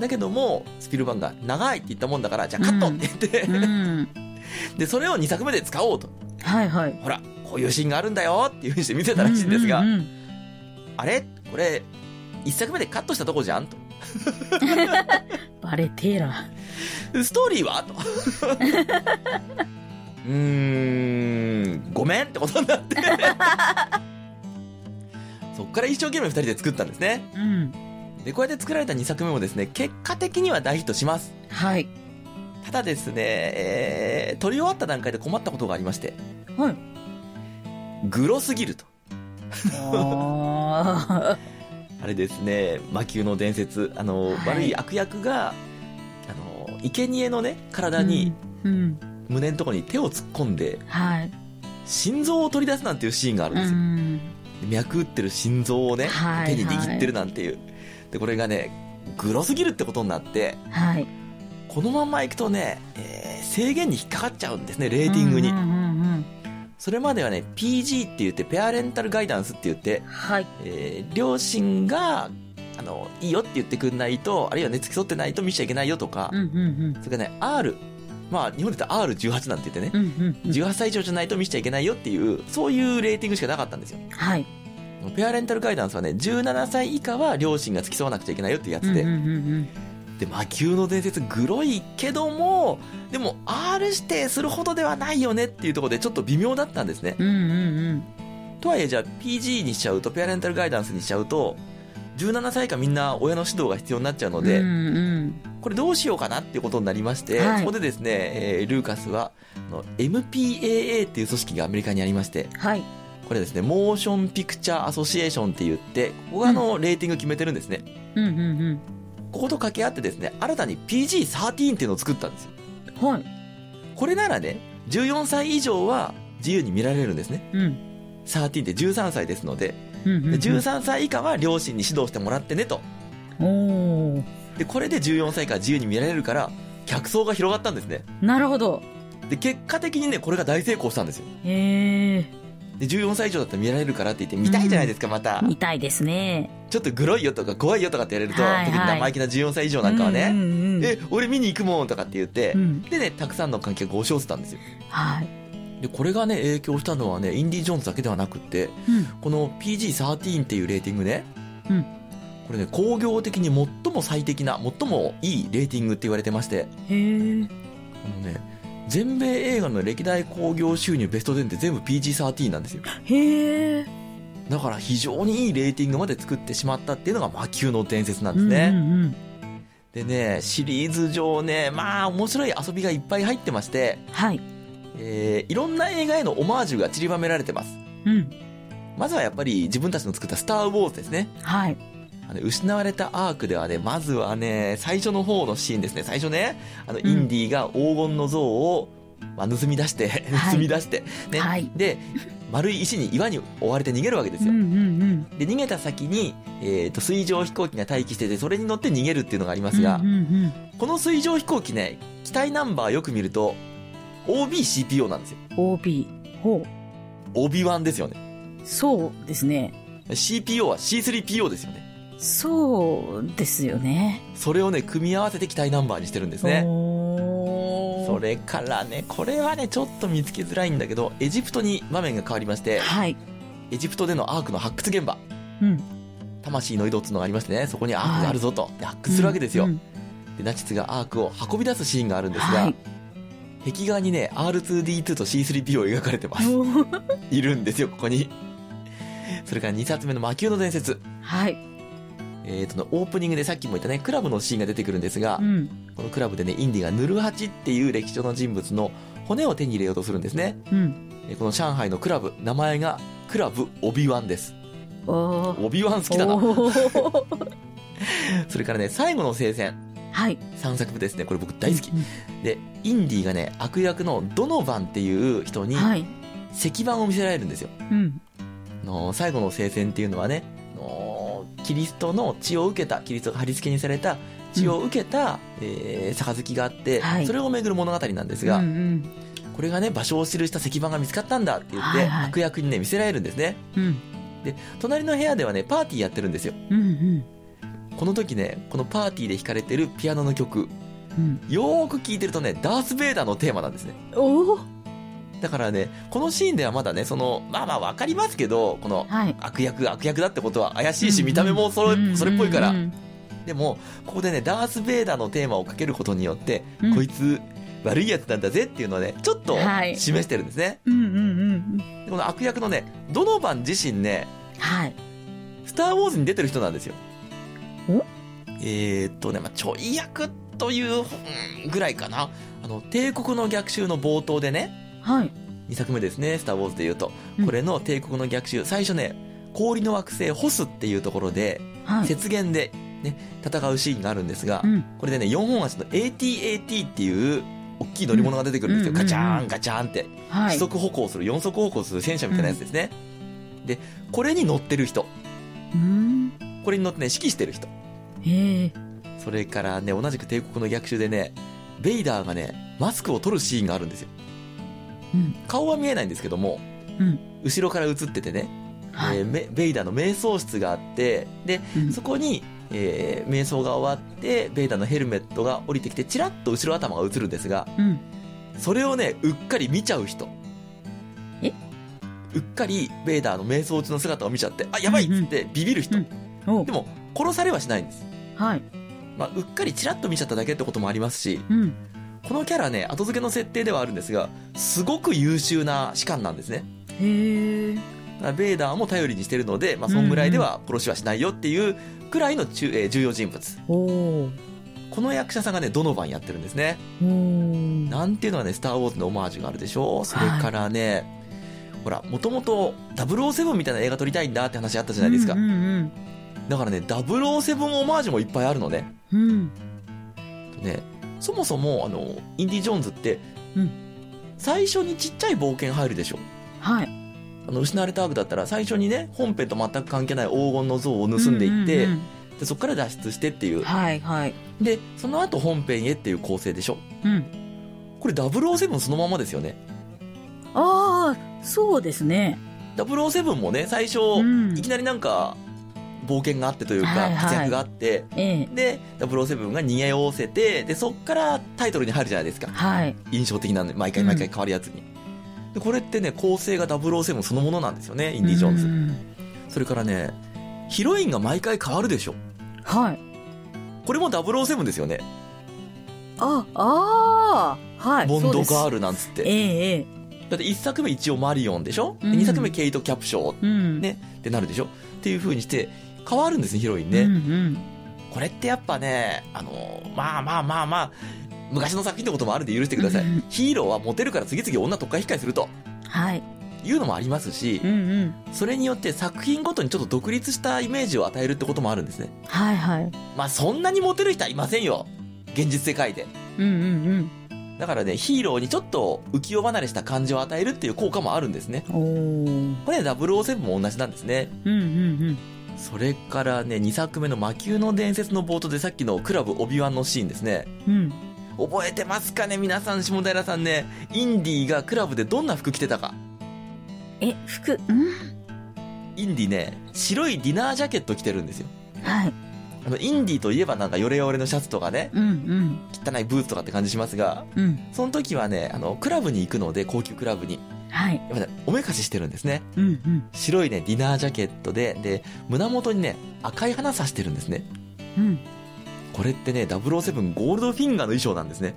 だけども、スピルバンが長いって言ったもんだから、じゃあカットって言って、うん。で、それを2作目で使おうと。はいはい。ほら、こういうシーンがあるんだよっていうふうにして見せたらしいんですが、うんうんうんあれ？これ、1作目でカットしたとこじゃんと。バレテーラ。ストーリーは？と。うーん、ごめんってことになって。そっから一生懸命2人で作ったんですね。うん。で、こうやって作られた2作目もですね、結果的には大ヒットします。はい。ただですね、えー、撮り終わった段階で困ったことがありまして、はい。グロすぎると。あ あれですね、魔球の伝説、あの、はい悪い悪役が、あの、生贄のね、あ。体に、うん。胸のところに手を突っ込んで、はい。心臓を取り出すなんていうシーンがあるんうですよ。ん。脈打ってる心臓をね、はい手に握ってるなんていう。で、これがね、グロすぎるってことになって、はい。このまんまいくとね、えー制限に引っかかっちゃうんですね、レーティングに。うんうんうんうんそれまではね、PG って言って、ペアレンタルガイダンスって言って、はい。えー両親が、あの、いいよって言ってくんないと、あるいはね、付き添ってないと見ちゃいけないよとか、うんうんそれからね、R、まあ、日本で言ったら R18 なんて言ってね、うん。うんうんうん。18歳以上じゃないと見ちゃいけないよっていう、そういうレーティングしかなかったんですよ。はい。ペアレンタルガイダンスはね、17歳以下は両親が付き添わなくちゃいけないよっていうやつで、うんうんうんで、魔球の伝説、グロいけども、でも、R 指定するほどではないよねっていうところでちょっと微妙だったんですね。うん。うんうんとはいえ、じゃあ PG にしちゃうと、ペアレンタルガイダンスにしちゃうと、17歳以下みんな親の指導が必要になっちゃうのうん。で、うんうん。これどうしようかなっていうことになりまして、はいそこでですね、えールーカスは、MPAA っていう組織がアメリカにありまして、はい。これですね、モーションピクチャーアソシエーションって言って、ここがあの、レーティング決めてるんですね。うんうんここと掛け合ってですね、新たに PG13 っていうのを作ったんですよ。うん。はい。これならね、14歳以上は自由に見られるんですね。うん。13って13歳ですので、うんうんうん。で13歳以下は両親に指導してもらってねと。おー。で、これで14歳以下は自由に見られるから、客層が広がったんですね。なるほど。で、結果的にね、これが大成功したんですよ。へえ。で、14歳以上だったら見られるからって言って見たいじゃないですか、また。見たいですね。ちょっとグロいよとか怖いよとかって言われると、はいはい特に生意気な14歳以上なんかはね、うんうんうん。え、俺見に行くもんとかって言って、うん。でね、たくさんの観客が押し寄せたんですよ。はい。で、これがね、影響したのはね、インディ・ジョーンズだけではなくって、うん。この PG13 っていうレーティングね、うんこれね、工業的に最も最適な、最もいいレーティングって言われてまして、へえ。あのね、全米映画の歴代興行収入ベスト10って全部 PG13 なんですよ。へえ。だから非常にいいレーティングまで作ってしまったっていうのが魔球の伝説なんですね。うんうんでね、シリーズ上ね、まあ面白い遊びがいっぱい入ってまして、うん。はい。えーいろんな映画へのオマージュが散りばめられてます。うん。まずはやっぱり自分たちの作ったスター・ウォーズですね。はい。あの失われたアークではね、まずはね、最初の方のシーンですね。最初ね、あの、んインディが黄金の像をまあ、盗み出して、はい盗み出して、ね。はいで、丸い石に岩に追われて逃げるわけですよ。うんうんで、逃げた先に、えっ、と、水上飛行機が待機してて、それに乗って逃げるっていうのがありますが、うんうんこの水上飛行機ね、機体ナンバーよく見ると、OBCPO なんですよ。うん。OB。ほう。OB1 ですよね。そうですね。CPO は C3PO ですよね。そうですよね。それをね、組み合わせて機体ナンバーにしてるんですね。それからね、これはね、ちょっと見つけづらいんだけど、エジプトに場面が変わりまして、はい。エジプトでのアークの発掘現場、うん。魂の井戸っていうのがありましてね、そこにアークがあるぞと、で発掘するわけですよ。うんで、ナチスがアークを運び出すシーンがあるんですが、はい。壁画にね、R2D2 と C3PO 描かれてます。いるんですよ、ここに。それから2冊目の魔球の伝説。はい。えーとね、オープニングでさっきも言ったね、クラブのシーンが出てくるんですがう、ん。このクラブでね、インディがヌルハチっていう歴史上の人物の骨を手に入れようとするんですね。うん。えーこの上海のクラブ、名前がクラブオビワンです。オビワン好きだな。それからね、最後の聖戦。はい。3作目ですね。これ僕大好きう。んで、インディがね、悪役のドノバンっていう人にはい。石板を見せられるんですよ。うん。あの最後の聖戦っていうのはね、あのキリストの血を受けた、キリストが貼り付けにされた血を受けた、えー杯があって、はいそれをめぐる物語なんですうんが、うん。これがね、場所を記した石板が見つかったんだって言って、はいはい悪役にね、見せられるんですね。うん。隣の部屋ではね、パーティーやってるんですよ。うんうん。この時ね、このパーティーで弾かれてるピアノの曲、うん。よーく聴いてるとね、ダース・ベイダーのテーマなんですね。おおだからね、このシーンではまだね、その、まあまあわかりますけど、このはい。悪役が悪役だってことは怪しいし、見た目もそれ、それっぽいからでも、ここでね、ダース・ベイダーのテーマをかけることによって、うんこいつ、悪いやつなんだぜっていうのをね、ちょっとはい示してるんですね。うんうんうんうん。でこの悪役のね、ドノバン自身ね、はい。スター・ウォーズに出てる人なんですよ。お？えーっとね、まあ、ちょい役といううんぐらいかな。あの、帝国の逆襲の冒頭でね、はい。2作目ですね、スター・ウォーズで言うと。うんこれの帝国の逆襲、最初ね、氷の惑星ホスっていうところで、はい。雪原で、ね、戦うシーンがあるんですが、うん。これでね、4本足の ATAT っていう、大きい乗り物が出てくるんですよ。うんガチャーン、ガチャーンって。はい。四足歩行する、四足歩行する戦車みたいなやつですね。で、これに乗ってる人。うん。これに乗ってね、指揮してる人。へえ。それからね、同じく帝国の逆襲でね、ベイダーがね、マスクを取るシーンがあるんですよ。うん。顔は見えないんですけども、うん。後ろから映っててね、はい。えーメベイダーの瞑想室があって、で、うんそこに、えー瞑想が終わって、ベイダーのヘルメットが降りてきて、チラッと後ろ頭が映るんですが、うん。それをね、うっかり見ちゃう人。え？うっかりベイダーの瞑想中の姿を見ちゃって、あ、やばいっつってビビる人。うんおでも、殺されはしないんです。はい。まあ、うっかりチラッと見ちゃっただけってこともありますし、うん。このキャラね、後付けの設定ではあるんですが、すごく優秀な士官なんですね。へえ。ベイダーも頼りにしてるので、まあ、そんぐらいでは殺しはしないよっていうくらいの中、えー重要人物。おお。この役者さんがね、ドノバンやってるんですね。なんていうのはね、スター・ウォーズのオマージュがあるでしょそれからね、ほら、もともと007みたいな映画撮りたいんだって話あったじゃないですか。うんうんだからね、007オマージュもいっぱいあるのね。うん。うん。ね、そもそも、あの、インディ・ジョーンズって、うん最初にちっちゃい冒険入るでしょはい。あの、失われたアークだったら、最初にね、本編と全く関係ない黄金の像を盗んでいって、うんうんでそこから脱出してっていう。うんはいはい。で、その後本編へっていう構成でしょうん。これ007そのままですよね。ああ、そうですね。007もね、最初、うんいきなりなんか、冒険があってというか、はいはい活躍があって、ええ。で、007が逃げおおせて、で、そっからタイトルに入るじゃないですか。はい。印象的なんで、毎回毎回変わるやつに。で、これってね、構成が007そのものなんですよね、インディ・ジョーンズ。うんそれからね、ヒロインが毎回変わるでしょ。はい。これも007ですよね。あ、ああ、はい。ボンドガール。ルなんつって。ええ、ええ。だって1作目一応マリオンでしょ、でうん2作目ケイト・キャプショーうん。ね、ってなるでしょ？っていう風にして変わるんですね、ヒロインね。うんうん。これってやっぱね、あの、まあまあまあまあ、昔の作品ってこともあるんで許してください。うんヒーローはモテるから次々女特化控えするとはい。いうのもありますしう、んうん。それによって作品ごとにちょっと独立したイメージを与えるってこともあるんですね。はいはい。まあそんなにモテる人はいませんよ。現実世界で。うんうんだからね、ヒーローにちょっと浮世離れした感じを与えるっていう効果もあるんですね。これね、007も同じなんですね。うんうんそれからね、2作目の魔球の伝説の冒頭でさっきのクラブオビワンのシーンですね。うん。うん。覚えてますかね？皆さん、下平さんね。インディがクラブでどんな服着てたか。え、服、んインディね、白いディナージャケット着てるんですよ。はい。あの、インディといえばなんかヨレヨレのシャツとかね、うんうん。汚いブーツとかって感じしますが、うん。その時はね、あの、クラブに行くので、高級クラブに。はい。やっぱね、おめかししてるんですね。うんうん。白いね、ディナージャケットで、で、胸元にね、赤い花刺してるんですね。うん。これってね、007ゴールドフィンガーの衣装なんですね。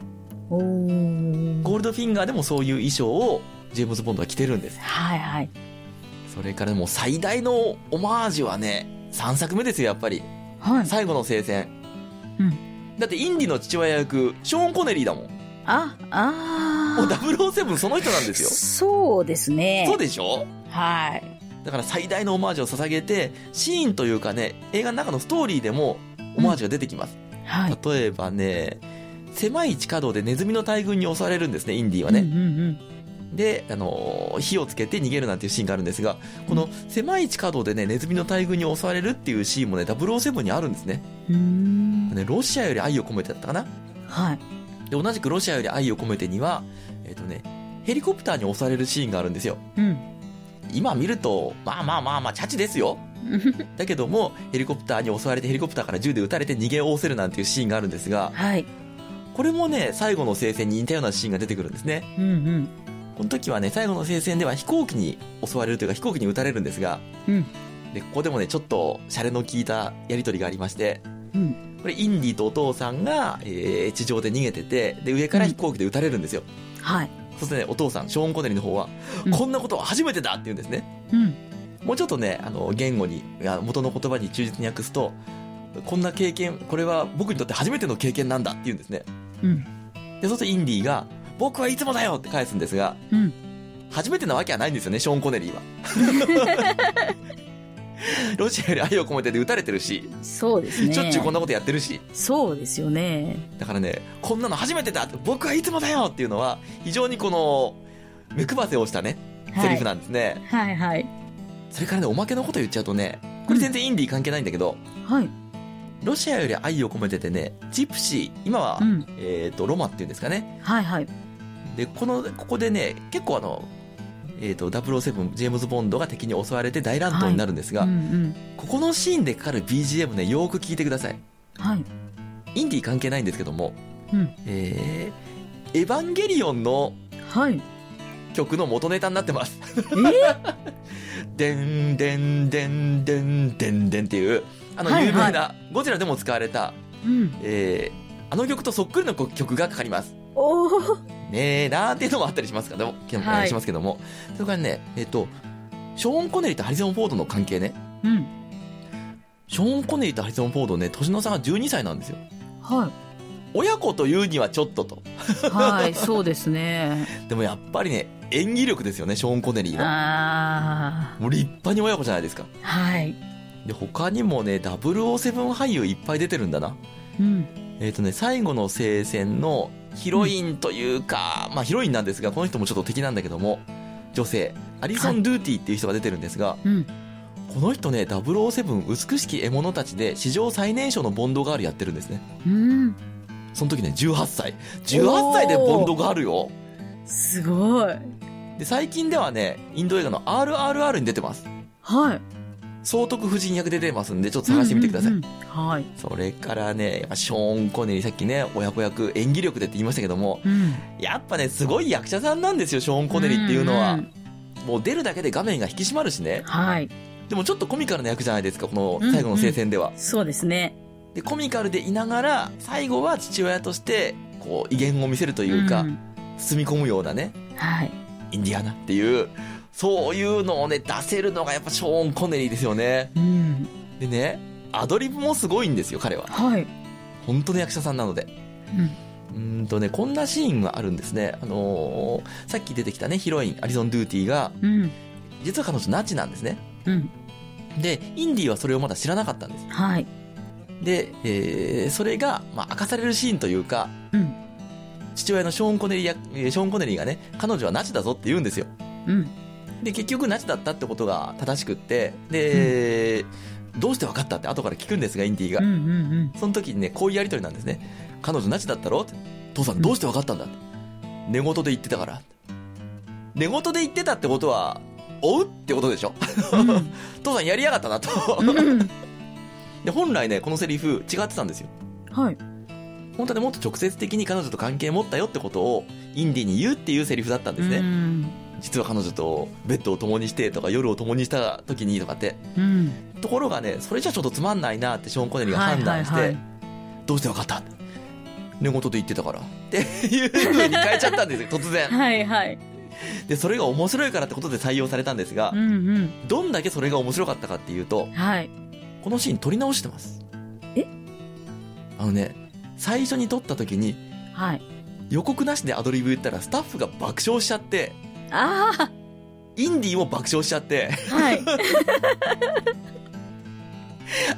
ゴールドフィンガーでもそういう衣装を、ジェームズ・ボンドは着てるんです。はいはい。それからもう最大のオマージュはね、3作目ですよ、やっぱり。はい。最後の聖戦。うん。だってインディの父親役、ショーン・コネリーだもん。あ、あもうー。007その人なんですよ。そうですね。そうでしょ？はい。だから最大のオマージュを捧げて、シーンというかね、映画の中のストーリーでもオマージュが出てきます。はい。例えばね、狭い地下道でネズミの大群に襲われるんですね、インディはね。うんうんで、あのー火をつけて逃げるなんていうシーンがあるんですが、この狭い地下道でね、ネズミの大群に襲われるっていうシーンもね、007にあるんですね。うん。うーん。ね、ロシアより愛を込めてだったかな。はい。で、同じくロシアより愛を込めてには、えっ、とね、ヘリコプターに襲われるシーンがあるんですよ。うん。今見ると、まあまあまあまあ、チャチですよ。だけども、ヘリコプターに襲われてヘリコプターから銃で撃たれて逃げおおせるなんていうシーンがあるんですが、はい。これもね、最後の聖戦に似たようなシーンが出てくるんですね。うんうん。この時はね、最後の聖戦では飛行機に襲われるというか飛行機に撃たれるんですが、うん。で、ここでもね、ちょっと、シャレの効いたやりとりがありまして、うん。これ、インディとお父さんが、えー地上で逃げてて、で、上から飛行機で撃たれるんですよ。はい。そしてね、お父さん、ショーン・コネリの方は、うんこんなことは初めてだって言うんですね。うん。もうちょっとね、あの、言語に、元の言葉に忠実に訳すと、こんな経験、これは僕にとって初めての経験なんだって言うんですね。うん。で、そうするとインディが、僕はいつもだよって返すんですが、うん。初めてなわけはないんですよね、ショーン・コネリーは。ロシアより愛を込めてで撃たれてるし、そうですね。しょっちゅうこんなことやってるし、そうですよね。だからね、こんなの初めてだ僕はいつもだよっていうのは、非常にこの、目配せをしたね、はいセリフなんですね。はいはい。それからね、おまけのこと言っちゃうとね、これ全然インディー関係ないんだけど、はい。ロシアより愛を込めててね、ジプシー、今は、うん。えっ、と、ロマっていうんですかね。はいはい。で、この、ここでね、結構あの、えっ、と、007、ジェームズ・ボンドが敵に襲われて大乱闘になるんですが、うんうん。ここのシーンでかかる BGM ね、よーく聞いてください。はい。インディー関係ないんですけども、うん。えー、エヴァンゲリオンのはい。曲の元ネタになってます。え でんでんでんでんでんでんっていう、あのはい有名な、ゴジラでも使われた、うん。えー、あの曲とそっくりの曲がかかります。おお。ねえなーっていうのもあったりしますけども、はいしますけども。それからね、えっ、と、ショーン・コネリーとハリソン・フォードの関係ね。うん。ショーン・コネリーとハリソン・フォードね、年の差が12歳なんですよ。は親子というにはちょっとと。い。はい。そうですね。でもやっぱりね、演技力ですよね、ショーン・コネリーは。あもう立派に親子じゃないですか。あ。はい。で、他にもね、007俳優いっぱい出てるんだな。うん。えっ、とね、最後の聖戦のヒロインというか、まあヒロインなんですが、この人もちょっと敵なんだけども、女性、アリソン・ドゥーティーっていう人が出てるんですが、うん。この人ね、007美しき獲物たちで史上最年少のボンドガールやってるんですね。うん。その時ね、18歳。18歳でボンドガールよ。すごい。で、最近ではね、インド映画の RRR に出てます。はい。総督夫人役で出てますんで、ちょっと探してみてください。うんうんうんはい。それからね、やっぱショーン・コネリー、さっきね、親子役、演技力でって言いましたけども、うん。やっぱね、すごい役者さんなんですよ、ショーン・コネリーっていうのは。んんもう出るだけで画面が引き締まるしね。はい。でもちょっとコミカルな役じゃないですか、この最後の聖戦では。そうですね。で、コミカルでいながら、最後は父親として、こう、威厳を見せるというか、ん包み込むようなね、はい。インディアナっていう、そういうのをね、出せるのがやっぱショーン・コネリーですよね。うん。でね、アドリブもすごいんですよ、彼は。はい。本当の役者さんなので。うん。うーんとね、こんなシーンがあるんですね。あのーさっき出てきたね、ヒロイン、アリソン・ドゥーティーが、うん。実は彼女ナチなんですね。うん。で、インディーはそれをまだ知らなかったんです。はい。で、えーそれが、まあ、明かされるシーンというか、うん。父親のショーン・コネリーや、えーショーン・コネリーがね、彼女はナチだぞって言うんですよ。うん。で、結局ナチだったってことが正しくって、で、どうして分かったって後から聞くんですが、インディがうん。うんその時にね、こういうやりとりなんですね。彼女ナチだったろって父さんどうして分かったんだって。寝言で言ってたから。寝言で言ってたってことは、追うってことでしょ？うん。父さんやりやがったなと。うん。うん。で、本来ね、このセリフ違ってたんですよ。はい。本当はね、もっと直接的に彼女と関係持ったよってことを、インディに言うっていうセリフだったんですうね。ん。実は彼女とベッドを共にしてとか、夜を共にした時にとかって。うん。ところがね、それじゃちょっとつまんないなってショーン・コネリーが判断して、はいはいはいどうして分かった？寝言で言ってたから。っていう風に変えちゃったんですよ、突然。はいはい。で、それが面白いからってことで採用されたんですがう、んどんだけそれが面白かったかっていうとうん。、はい。このシーン撮り直してます。え？あのね、最初に撮った時にはい。予告なしでアドリブ言ったらスタッフが爆笑しちゃって、あインディも爆笑しちゃって、あはい。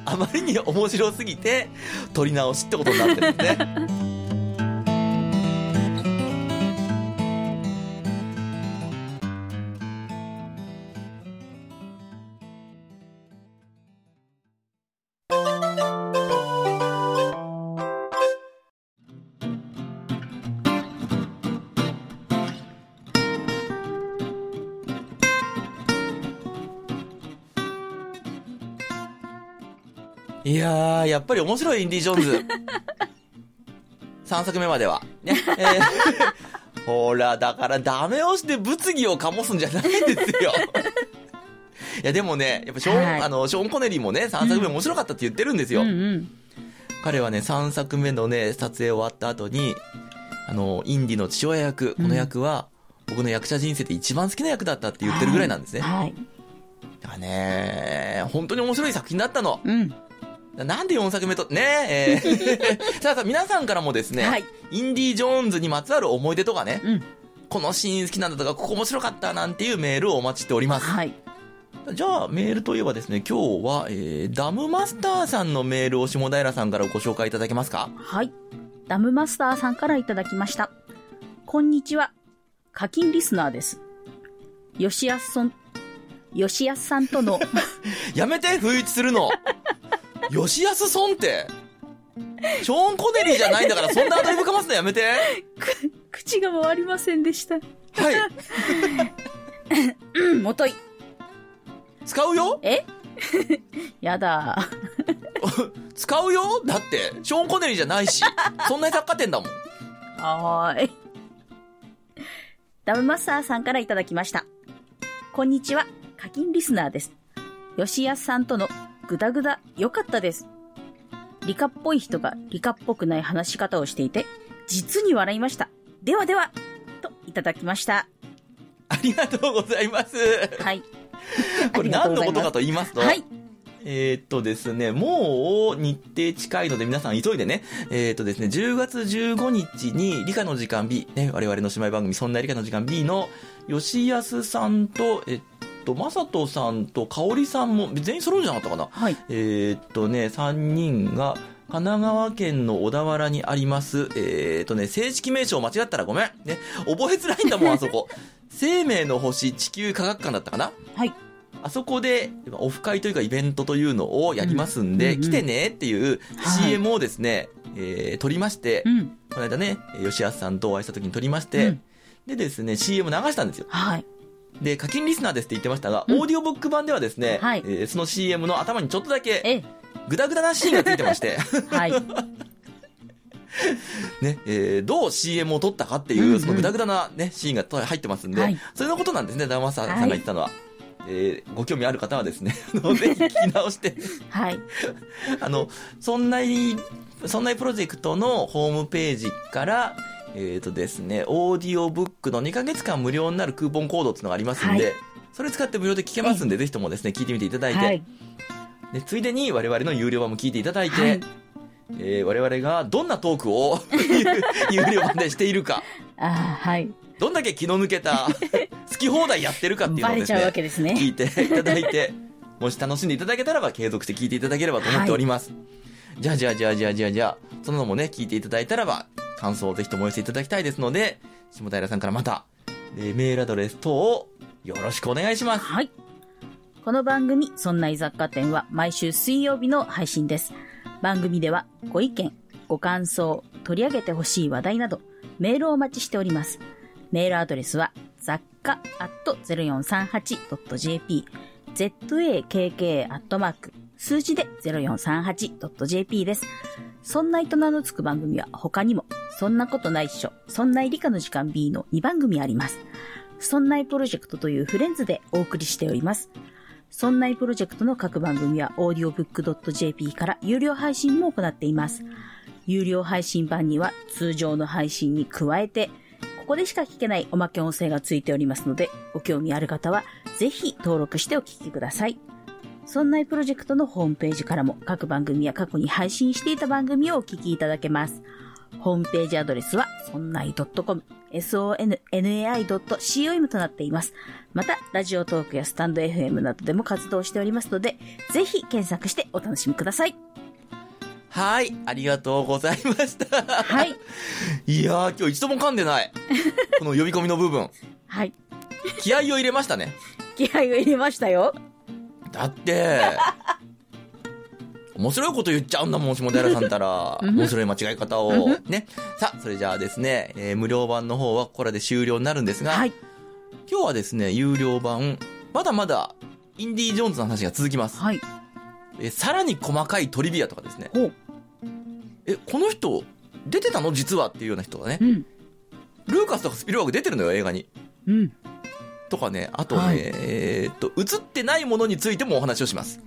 あまりに面白すぎて、撮り直しってことになってるんですね。いやー、やっぱり面白いインディ・ジョーンズ。3作目までは。ね。えーほら、だからダメ押しで物議を醸すんじゃないんですよ。いや、でもね、やっぱショーン、はいあの、ショーン・コネリーもね、3作目面白かったって言ってるんですよ。うんうん。彼はね、3作目のね、撮影終わった後に、あの、インディの父親役、この役は、僕の役者人生で一番好きな役だったって言ってるぐらいなんですね。はい。だからね、本当に面白い作品だったの。うん。なんで4作目と、ねえ、え ーさあさあ、皆さんからもですね、はいインディ・ジョーンズにまつわる思い出とかね、うん。このシーン好きなんだとか、ここ面白かったなんていうメールをお待ちしております。はい。じゃあ、メールといえばですね、今日は、えー、ダムマスターさんのメールを下平さんからご紹介いただけますか？はい。ダムマスターさんからいただきました。こんにちは。課金リスナーです。吉安さん、吉安さんとの、やめて、不一致するの 吉安孫って、ショーン・コネリーじゃないんだから、そんなアドリブかますのやめて。口が回りませんでした。はい。うん、もとい。使うよ？え？やだ。使うよ？だって、ショーン・コネリーじゃないし、そんな雑貨店だもん。はーい。ダムマスターさんからいただきました。こんにちは。課金リスナーです。吉安さんとのグダグダ良かったです。理科っぽい人が理科っぽくない話し方をしていて、実に笑いました。ではでは、といただきました。ありがとうございます。はい。これ何のことかと言いますと、はい。えーっとですね、もう日程近いので皆さん急いでね、えーっとですね、10月15日に理科の時間 B、ね、我々の姉妹番組そんな理科の時間 B の吉安さんと、えっと、まさとさんとかおりさんも全員揃うんじゃなかったかな？はい。えーっとね、3人が、神奈川県の小田原にあります、えーっとね、正式名称間違ったらごめん。ね、覚えづらいんだもん、あそこ。生命の星地球科学館だったかな？はい。あそこで、オフ会というかイベントというのをやりますんで、うんうん来てねっていうはい CM をですね、えー撮りまして、うん。この間ね、吉安さんとお会いした時に撮りまして、うんでですね、CM 流したんですよ。はい。で、課金リスナーですって言ってましたが、うん。オーディオブック版ではですね、はい。えーその CM の頭にちょっとだけ、え、グダグダなシーンがついてまして、はい。ね、えーどう CM を撮ったかっていう、うんうん。そのグダグダなね、シーンが入ってますんで、はい。それのことなんですね、ダマサさんが言ったのは。えーご興味ある方はですね、あのぜひ聞き直して、はい。あの、そんない、そんないプロジェクトのホームページから、えっ、とですね、オーディオブックの2ヶ月間無料になるクーポンコードっていうのがありますんで、はいそれ使って無料で聞けますんで、ぜひともですね、聞いてみていただいて、はい。でついでに我々の有料版も聞いていただいて、はいえー我々がどんなトークを 有料版でしているか、あーはい。どんだけ気の抜けた 好き放題やってるかっていうのをですね、すね。聞いていただいて、もし楽しんでいただけたらば継続して聞いていただければと思っております。じゃあじゃあじゃあじゃあじゃあじゃあ、そののもね、聞いていただいたらば、感想をぜひともお寄せいただきたいですので、下平さんからまた、えーメールアドレス等をよろしくお願いします。はい。この番組、そんな雑貨店は毎週水曜日の配信です。番組ではご意見、ご感想、取り上げてほしい話題など、メールをお待ちしております。メールアドレスは、雑貨アット 0438.jp、zakk アットマーク、数字で 0438.jp です。そんな営のつく番組は他にも、そんなことないっしょ、そんな理科の時間 B の2番組あります。そんないプロジェクトというフレンズでお送りしております。そんないプロジェクトの各番組は audiobook.jp から有料配信も行っています。有料配信版には通常の配信に加えて、ここでしか聞けないおまけ音声がついておりますので、ご興味ある方はぜひ登録してお聞きください。そんないプロジェクトのホームページからも各番組や過去に配信していた番組をお聞きいただけます。ホームページアドレスは、そんない .com、sonnai.com となっています。また、ラジオトークやスタンド FM などでも活動しておりますので、ぜひ検索してお楽しみください。はい、ありがとうございました。はい。いやー、今日一度も噛んでない。この呼び込みの部分。はい。気合を入れましたね。気合を入れましたよ。だって、面白いこと言っちゃうんだもん、下平さんたら。うん面白い間違い方を。ね。さあ、それじゃあですね、えー無料版の方はこれで終了になるんですが、はい。今日はですね、有料版、まだまだ、インディ・ージョーンズの話が続きます。はい。えーさらに細かいトリビアとかですね。え、この人、出てたの？実はっていうような人がねう。ん。ルーカスとかスピルバーグ出てるのよ、映画に。うん。とかね、あとね、はいえーっと、映ってないものについてもお話をします。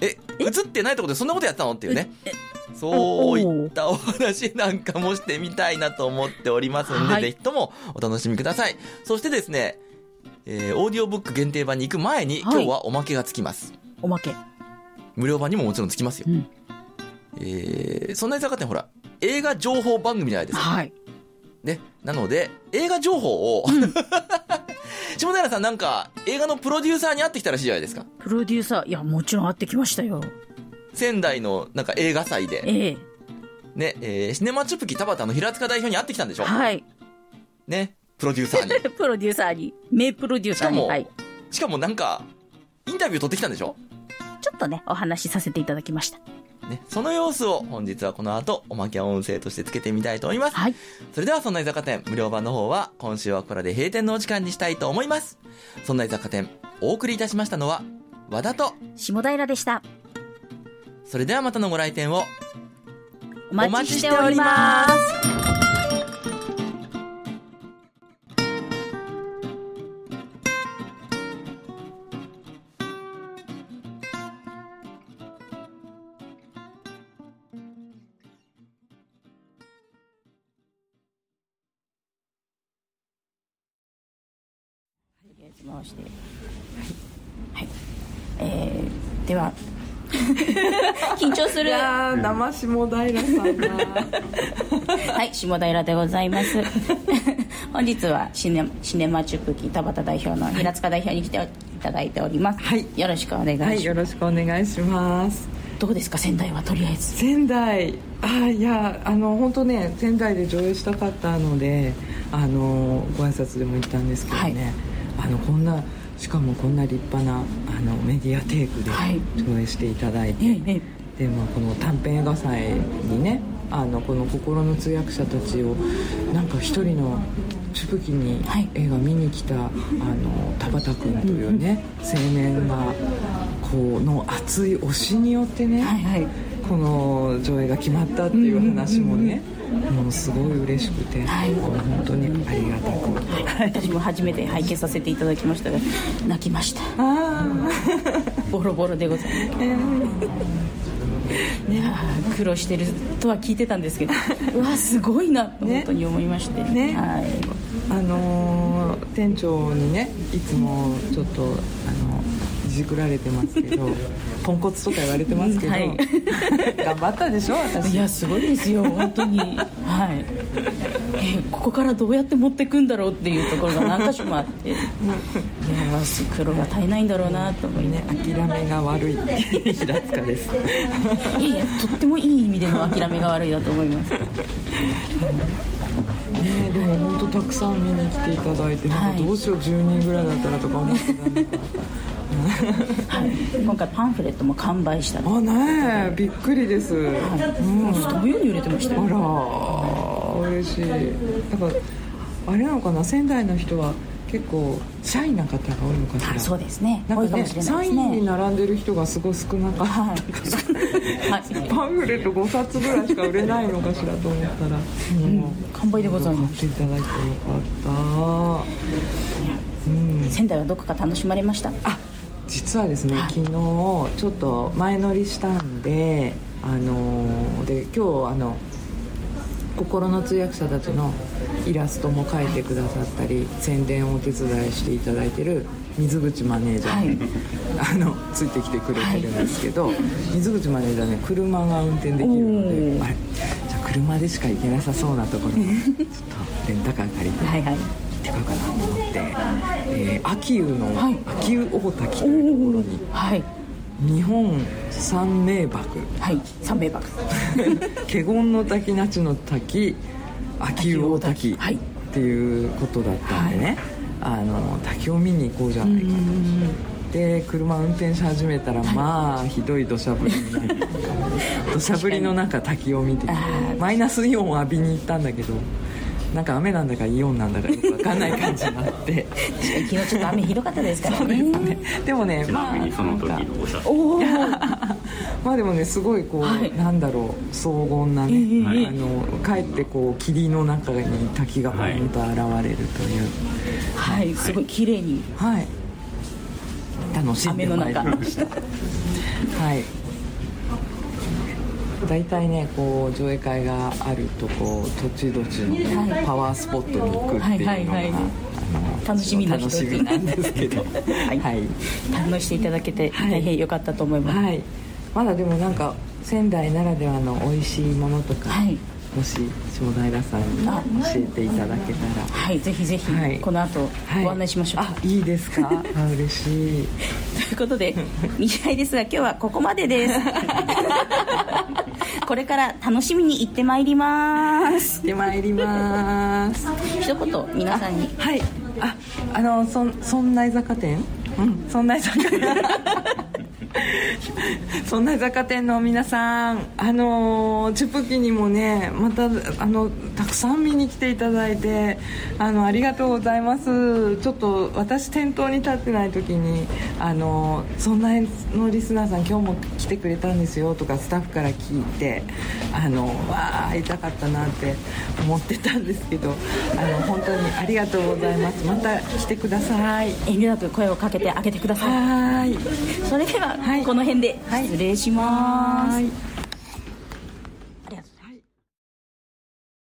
え、え？映ってないところでそんなことやってたの？っていうねえ。そういったお話なんかもしてみたいなと思っておりますんで、はいぜひともお楽しみください。そしてですね、えーオーディオブック限定版に行く前に、はい今日はおまけがつきます。おまけ。無料版にももちろんつきますよ。うん。えー、そんな居酒屋ってほら、映画情報番組じゃないですか。はい。ね。なので、映画情報を、下平さんなんか映画のプロデューサーに会ってきたらしいじゃないですか。プロデューサー、いや、もちろん会ってきましたよ。仙台のなんか映画祭で、ええね、えーシネマチュプキ田畑の平塚代表に会ってきたんでしょ？はい。ね、プロデューサーに。プロデューサーに、名プロデューサーに、しかもはい。しかもなんか、インタビュー取ってきたんでしょ？ちょっとね、お話しさせていただきました。ね、その様子を本日はこの後、おまけ音声としてつけてみたいと思います。はい。それでは、そんな居酒屋店、無料版の方は、今週はこれで閉店のお時間にしたいと思います。そんな居酒屋店、お送りいたしましたのは、和田と、下平でした。それではまたのご来店を、お待ちしております。回して。はい。えー、では、緊張する。いやー生下平さんがはい、下平でございます。本日はシネシネマチュプキ田畑代表の平塚代表に来ていただいております。はいよろしくお願いします。はいよろしくお願いしますどうですか、仙台はとりあえず。仙台あーいやあの本当ね仙台で上映したかったのであのご挨拶でも言ったんですけどね、あのこんなしかもこんな立派なあのメディアテイクではい。上映していただいて、ええでまあ、この短編映画祭にねあのこの心の通訳者たちをなんか一人のチュプキにはい。映画見に来た、あの田畑君というね青年がこの熱い推しによってね、はいはい。この上映が決まったっていう話もね、もうすごい嬉しくて、はい本当にありがたく、私も初めて拝見させていただきましたが、泣きました。あボロボロでございます。いやー苦労してるとは聞いてたんですけど、うわ、すごいなとね本当に思いまして。ねはい。あのー店長にねいつもちょっとあのじくられてますけど ポンコツとか言われてますけど、はい。頑張ったでしょ私。いやすごいですよ本当に。はい。えここからどうやって持っていくんだろうっていうところが何箇所もあって。いや苦労が絶えないんだろうなと思いね諦めが悪い。平塚です。いやいやとってもいい意味での諦めが悪いだと思います。ねでも本当たくさん見に来ていただいて、なんかどうしよう10人ぐらいだったらとか思ってた今回パンフレットも完売したりあねえ。びっくりです、うん。飛ぶように売れてました。よあら。嬉しい。だからあれなのかな？仙台の人は結構シャイな方が多いのかしら？あそうですね。なんかね多いかもしれないサインに並んでる人がすごい少なかったはい、はい。パンフレット5冊ぐらいしか売れないのかしらと思ったら、もう完売でございま買っていただいてよかった。うん。仙台はどこか楽しまれました？あ実はですね、昨日ちょっと前乗りしたんであのーで今日あの心の通訳者たちのイラストも描いてくださったり宣伝をお手伝いしていただいてる水口マネージャー、あのついてきてくれてるんですけど、水口マネージャーね車が運転できるのおでー。あれじゃあ車でしか行けなさそうなところに ちょっとレンタカー借りて。はいはいってかうかなと思って、えー秋保の、はい。秋保大滝というところにはい。日本三名瀑。はい。三名瀑。華厳の滝那智の滝秋保大滝はい。っていうことだったんでね、あの滝を見に行こうじゃないかと。で車運転し始めたらまあひどい土砂降り になり土砂降りの中滝を見てマイナスイオンを浴びに行ったんだけどなんか雨なんだかイオンなんだかよく分かんない感じになって。昨日ちょっと雨ひどかったですからね。でもねちなみにその時のお写真。まあでもねすごいこう、はい。なんだろう荘厳なね、ええ。あのかえってこう霧の中に滝がポンと現れるという。はい。すごい綺麗にはい、楽しんでまいりました。はい大体ねこう上映会があるとこう土地土地のパワースポットに行くっていうのが、楽しみの楽しみなんですけど。ははい。い、はい。堪能していただけて大変良かったと思います。まだでもなんか仙台ならではの美味しいものとか、はいもし正平さんにあ教えていただけたら。はいぜひぜひはい。この後はい。ご案内しましょう、あいいですか？あ嬉しい。ということで短いですが今日はここまでです。これから楽しみに行ってまいります。行ってまいります。一言皆さんに。はい。ああのそんそんな雑貨店？うん。そんな雑貨店 そんな雑貨店の皆さんあのチュプキにもねまたあのたくさん見に来ていただいてあのありがとうございます。ちょっと私店頭に立ってない時にあのそんなのリスナーさん今日も来てくれたんですよとかスタッフから聞いてあのわあ会いたかったなって思ってたんですけどあの本当にありがとうございます。また来てください。遠慮なく声をかけてあげてください。はーい。それでは、はいこの辺ではい失礼します、はい